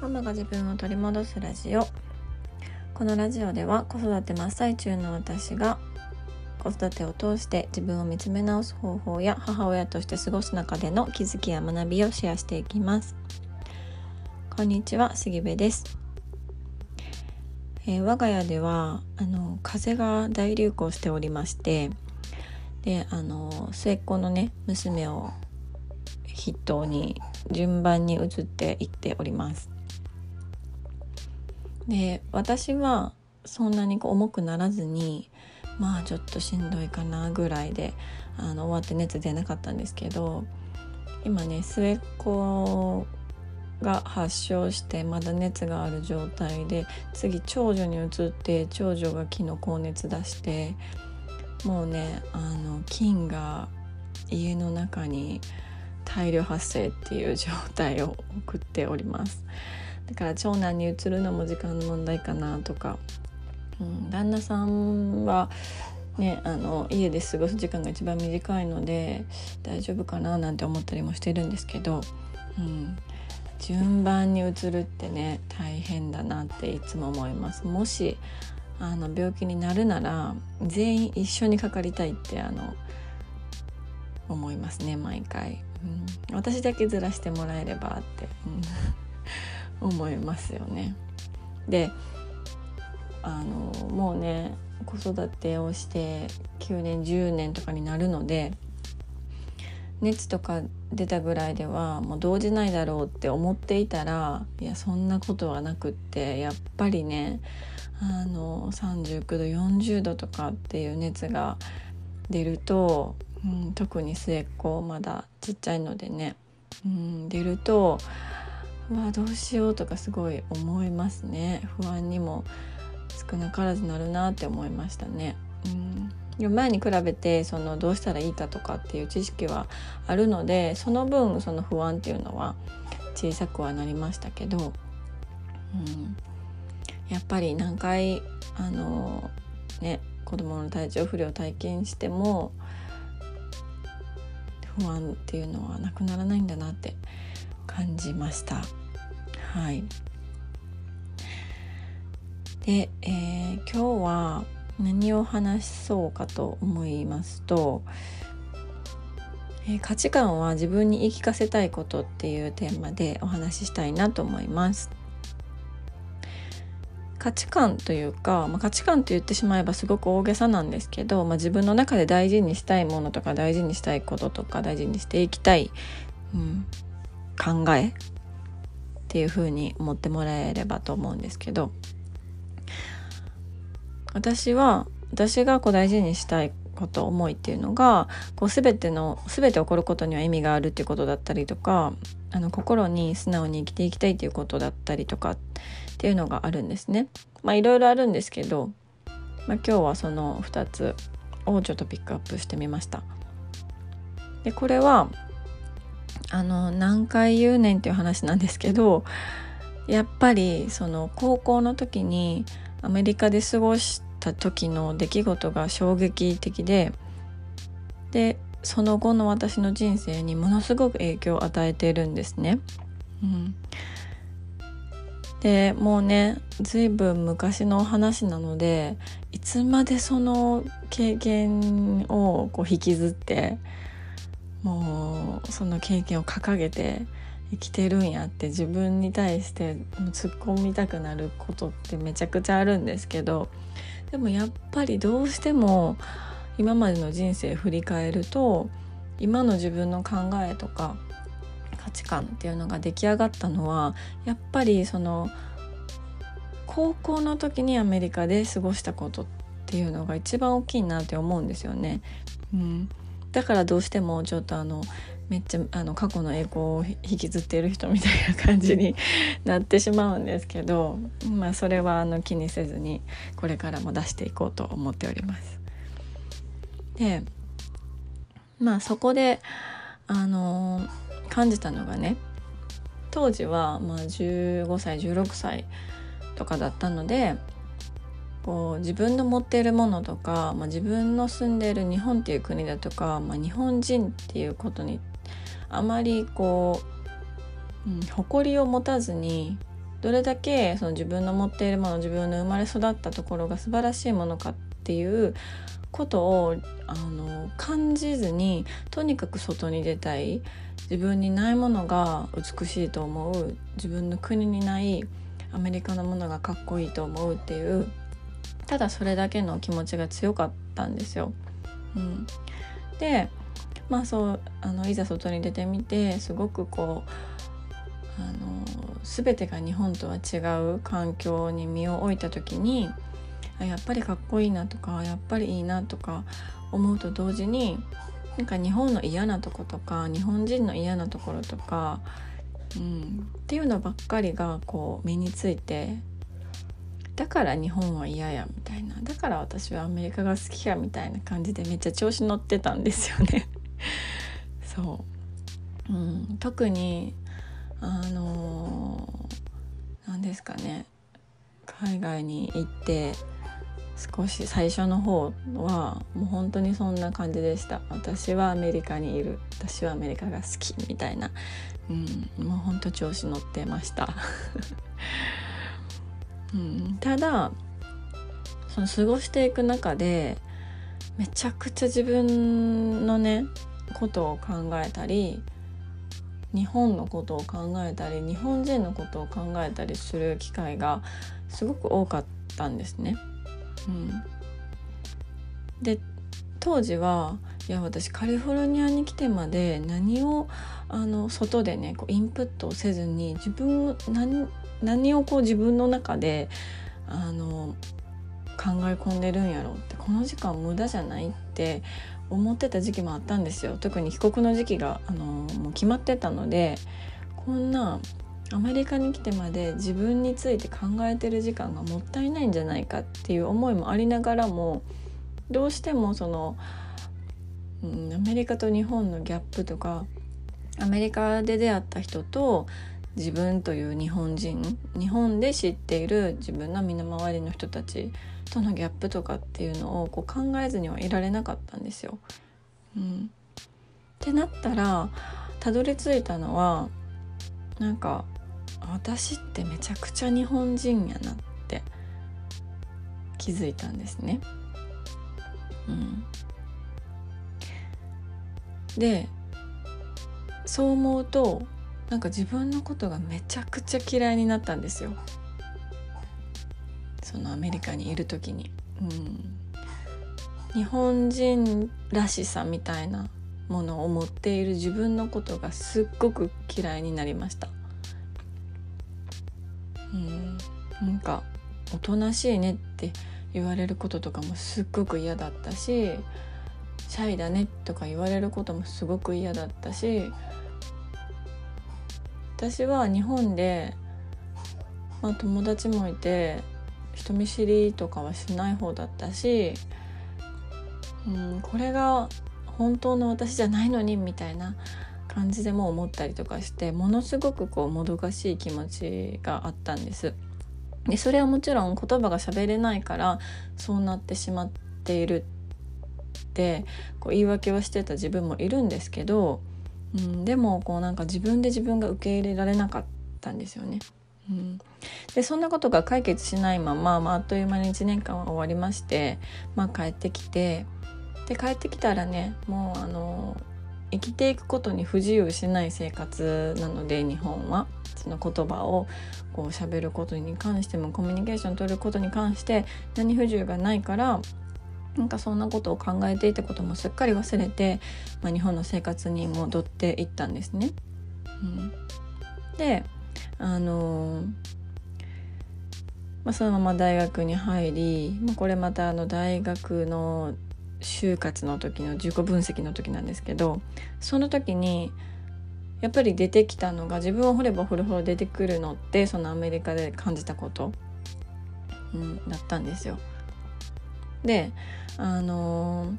ママが自分を取り戻すラジオ。このラジオでは子育て真っ最中の私が子育てを通して自分を見つめ直す方法や母親として過ごす中での気づきや学びをシェアしていきます。こんにちは杉部です、えー、我が家ではあの風が大流行しておりましてであの末っ子のね娘を筆頭に順番に移っていっております。で私はそんなにこう重くならずにまあちょっとしんどいかなぐらいであの終わって熱出なかったんですけど今ね末っ子が発症してまだ熱がある状態で次長女に移って長女が昨日高熱出してもうねあの菌が家の中に大量発生っていう状態を送っております。だから長男に移るのも時間の問題かなとか、うん、旦那さんはね、あの家で過ごす時間が一番短いので大丈夫かななんて思ったりもしてるんですけど、うん、順番に移るってね大変だなっていつも思います。もしあの病気になるなら全員一緒にかかりたいってあの思いますね毎回。うん、私だけずらしてもらえればって、うん、思いますよね。であのもうね子育てをして9年10年とかになるので熱とか出たぐらいではもう動じないだろうって思っていたらいやそんなことはなくってやっぱりねあの39度40度とかっていう熱が出るとうん、特に末っ子まだちっちゃいのでね、うん、出るとわどうしようとかすごい思いますね不安にも少なからずなるなって思いましたね。うん、前に比べてそのどうしたらいいかとかっていう知識はあるのでその分その不安っていうのは小さくはなりましたけど、うん、やっぱり何回あのね子供の体調不良を体験しても不安っていうのはなくならないんだなって感じました。はいで、えー、今日は何を話そうかと思いますと、えー、価値観は自分に言い聞かせたいことっていうテーマでお話ししたいなと思います。価値観というか、まあ、価値観と言ってしまえばすごく大げさなんですけど、まあ、自分の中で大事にしたいものとか大事にしたいこととか大事にしていきたい、うん、考えっていうふうに思ってもらえればと思うんですけど私は私がこう大事にしたいこと思いっていうのがこう全ての全て起こることには意味があるっていうことだったりとかあの心に素直に生きていきたいっていうことだったりとかっていうのがあるんですね。まあいろいろあるんですけど、まあ、今日はその2つをちょっとピックアップしてみました。でこれはあの何回言うねんっていう話なんですけどやっぱりその高校の時にアメリカで過ごした時の出来事が衝撃的ででその後の私の人生にものすごく影響を与えているんですね。うん、でもうね随分昔の話なのでいつまでその経験をこう引きずってもうその経験を掲げて生きてるんやって自分に対して突っ込みたくなることってめちゃくちゃあるんですけどでもやっぱりどうしても今までの人生振り返ると今の自分の考えとか価値観っていうのが出来上がったのはやっぱりその高校の時にアメリカで過ごしたことっていうのが一番大きいなって思うんですよね。うん、だからどうしてもちょっとあのめっちゃあの過去の栄光を引きずっている人みたいな感じになってしまうんですけど、まあ、それはあの気にせずにこれからも出していこうと思っております。でまあそこであの感じたのがね当時はまあ15歳16歳とかだったのでこう自分の持っているものとか、まあ、自分の住んでいる日本っていう国だとか、まあ、日本人っていうことにあまりこう、うん、誇りを持たずにどれだけその自分の持っているもの自分の生まれ育ったところが素晴らしいものかっていうことをあの感じずにとにかく外に出たい自分にないものが美しいと思う自分の国にないアメリカのものがかっこいいと思うっていうただそれだけの気持ちが強かったんですよ。うん、でまあそうあのいざ外に出てみてすごくこうあの全てが日本とは違う環境に身を置いた時にやっぱりかっこいいなとかやっぱりいいなとか思うと同時になんか日本の嫌なとことか日本人の嫌なところとか、うん、っていうのばっかりがこう身についてだから日本は嫌やみたいな。だから私はアメリカが好きやみたいな感じでめっちゃ調子乗ってたんですよね。そう、うん、特にあの何ですかね。海外に行って少し最初の方はもう本当にそんな感じでした。私はアメリカにいる。私はアメリカが好きみたいな、うん、もう本当調子乗ってました、ただその過ごしていく中でめちゃくちゃ自分のねことを考えたり日本のことを考えたり日本人のことを考えたりする機会がすごく多かったんですね。うん、で当時はいや私カリフォルニアに来てまで何をあの外でねこうインプットをせずに自分何何をこう自分の中であの考え込んでるんやろうってこの時間無駄じゃないって思ってた時期もあったんですよ。特に帰国の時期があのもう決まってたのでこんなアメリカに来てまで自分について考えてる時間がもったいないんじゃないかっていう思いもありながらもどうしてもその、うん、アメリカと日本のギャップとかアメリカで出会った人と自分という日本人日本で知っている自分の身の回りの人たちとのギャップとかっていうのをこう考えずにはいられなかったんですよ。うん、ってなったらたどり着いたのはなんか私ってめちゃくちゃ日本人やなって気づいたんですね。でそう思うとなんか自分のことがめちゃくちゃ嫌いになったんですよ。そのアメリカにいる時に。うん、日本人らしさみたいなものを持っている自分のことがすっごく嫌いになりました。うんなんかおとなしいねって言われることとかもすっごく嫌だったしシャイだねとか言われることもすごく嫌だったし私は日本で、まあ、友達もいて人見知りとかはしない方だったし、うん、これが本当の私じゃないのにみたいな感じでも思ったりとかしてものすごくこうもどかしい気持ちがあったんです。でそれはもちろん言葉が喋れないからそうなってしまっているってこう言い訳をしてた自分もいるんですけど、うん、でもこうなんか自分で自分が受け入れられなかったんですよね。うん、でそんなことが解決しないまま、まあ、あっという間に1年間は終わりまして、まあ、帰ってきてで帰ってきたらねもうあの生きていくことに不自由しない生活なので日本はその言葉をこう喋ることに関してもコミュニケーション取ることに関して何不自由がないからなんかそんなことを考えていたこともすっかり忘れて、まあ、日本の生活に戻っていったんですね。うん、であのー、まあ、そのまま大学に入り、まあ、これまたあの大学の就活の時の自己分析の時なんですけどその時にやっぱり出てきたのが自分を掘れば掘るほど出てくるのってそのアメリカで感じたこと、うん、だったんですよ。であのー、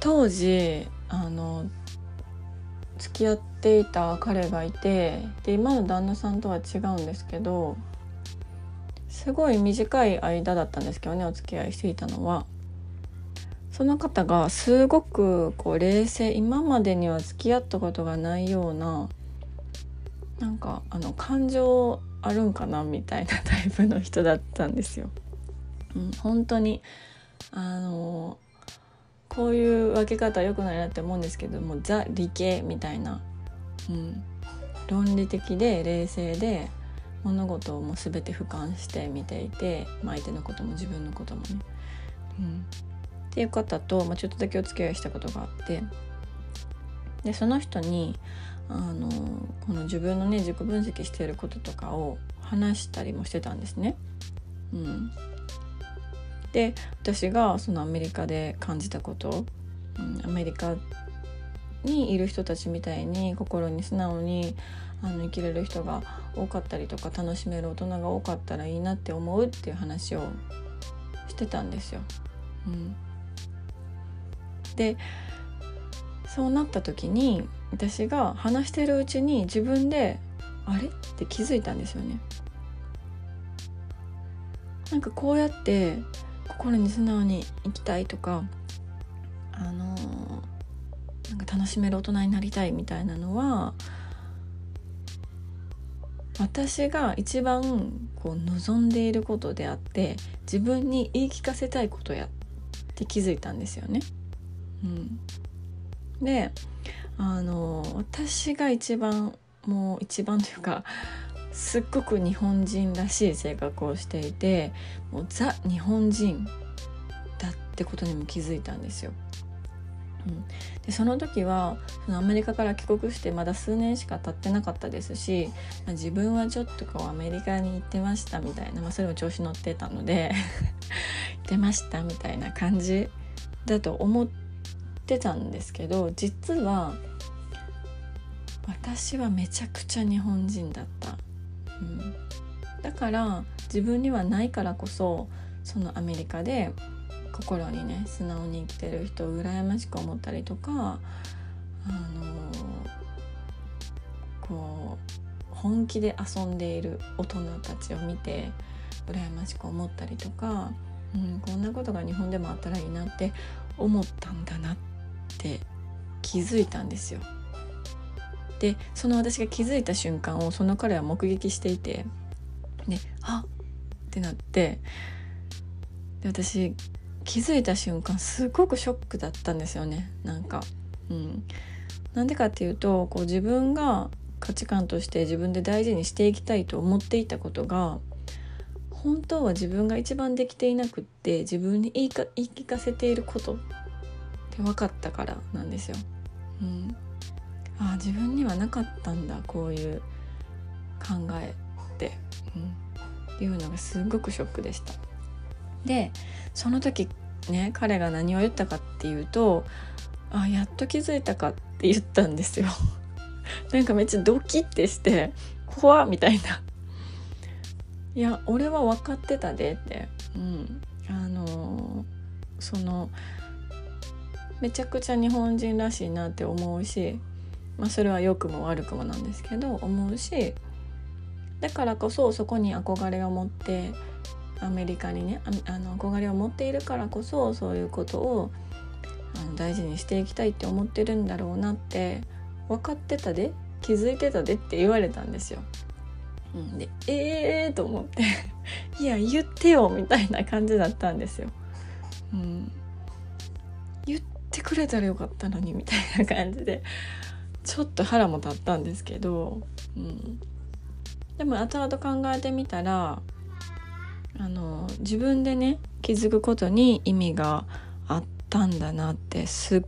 当時あの付き合っていた彼がいてで今の旦那さんとは違うんですけどすごい短い間だったんですけどねお付き合いしていたのは。その方がすごくこう冷静今までには付き合ったことがないようななんかあの感情あるんかなみたいなタイプの人だったんですよ。うん、本当にあのこういう分け方良くないなって思うんですけどもザ理系みたいな、うん、論理的で冷静で物事をもう全て俯瞰して見ていて、まあ、相手のことも自分のこともね。うん、っていう方と、まあ、ちょっとだけお付き合いしたことがあってでその人にあのこの自分のね自己分析していることとかを話したりもしてたんですね。うん、で私がそのアメリカで感じたこと、うん、アメリカにいる人たちみたいに心に素直にあの生きれる人が多かったりとか楽しめる大人が多かったらいいなって思うっていう話をしてたんですよ。うん、でそうなった時に私が話してるうちに自分であれ？って気づいたんですよね。なんかこうやって心に素直に生きたいとかあのー、なんか楽しめる大人になりたいみたいなのは私が一番こう望んでいることであって自分に言い聞かせたいことやって気づいたんですよね。うん、であの私が一番もう一番というかすっごく日本人らしい性格をしていてもうザ日本人だってことにも気づいたんですよ。うん、でその時はそのアメリカから帰国してまだ数年しか経ってなかったですし、まあ、自分はちょっとこうアメリカに行ってましたみたいな、まあ、それも調子乗ってたので 行ってましたみたいな感じだと思ってたんですけど実は私はめちゃくちゃ日本人だった、うん、だから自分にはないからこそそのアメリカで心にね素直に生きてる人を羨ましく思ったりとかあのこう本気で遊んでいる大人たちを見て羨ましく思ったりとか、うん、こんなことが日本でもあったらいいなって思ったんだなって気づいたんですよ。でその私が気づいた瞬間をその彼は目撃していてねあってなってで私気づいた瞬間すごくショックだったんですよねなんか。うん、なんでかっていうとこう自分が価値観として自分で大事にしていきたいと思っていたことが本当は自分が一番できていなくって自分に言いか言い聞かせていることって分かったからなんですよ。うん、ああ自分にはなかったんだこういう考えって、うん、っていうのがすごくショックでした。でその時ね彼が何を言ったかっていうと「あやっと気づいたか」って言ったんですよ。なんかめっちゃドキッてして「怖」みたいな。いや俺は分かってたでって、うん、あのー、そのめちゃくちゃ日本人らしいなって思うし、まあ、それは良くも悪くもなんですけど思うしだからこそそこに憧れを持ってアメリカにねあの憧れを持っているからこそそういうことをあの大事にしていきたいって思ってるんだろうなって分かってたで気づいてたでって言われたんですよ。うん、でええー、と思って いや言ってよみたいな感じだったんですよ。うん、言ってくれたらよかったのにみたいな感じで。ちょっと腹も立ったんですけど、うん、でも後々考えてみたらあの自分でね気づくことに意味があったんだなってすっ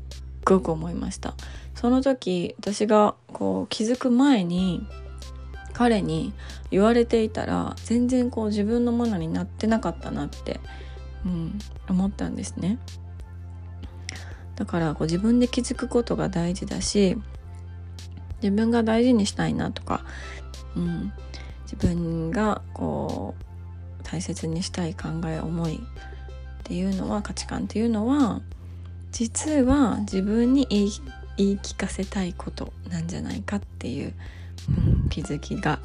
ごく思いました。その時私がこう気づく前に彼に言われていたら全然こう自分のものになってなかったなって、うん、思ったんですね。だからこう自分で気づくことが大事だし自分が大事にしたいなとか、うん、自分がこう大切にしたい考え思いっていうのは価値観っていうのは実は自分に言い言い聞かせたいことなんじゃないかっていう、うん、気づきが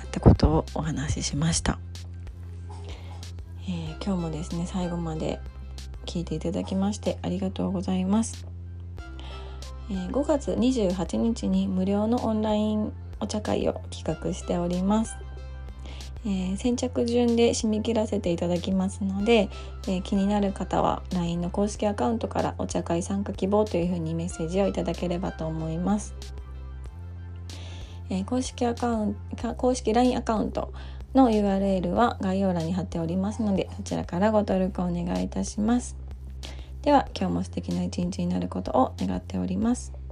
あったことをお話ししました、えー、今日もですね最後まで聞いていただきましてありがとうございます、え、5月28日に無料のオンラインお茶会を企画しております。えー、先着順で締め切らせていただきますので、えー、気になる方は LINE の公式アカウントからお茶会参加希望というふうにメッセージをいただければと思います。えー、公式アカウント公式 LINE アカウントの URL は概要欄に貼っておりますのでそちらからご登録お願いいたします。では今日も素敵な一日になることを願っております。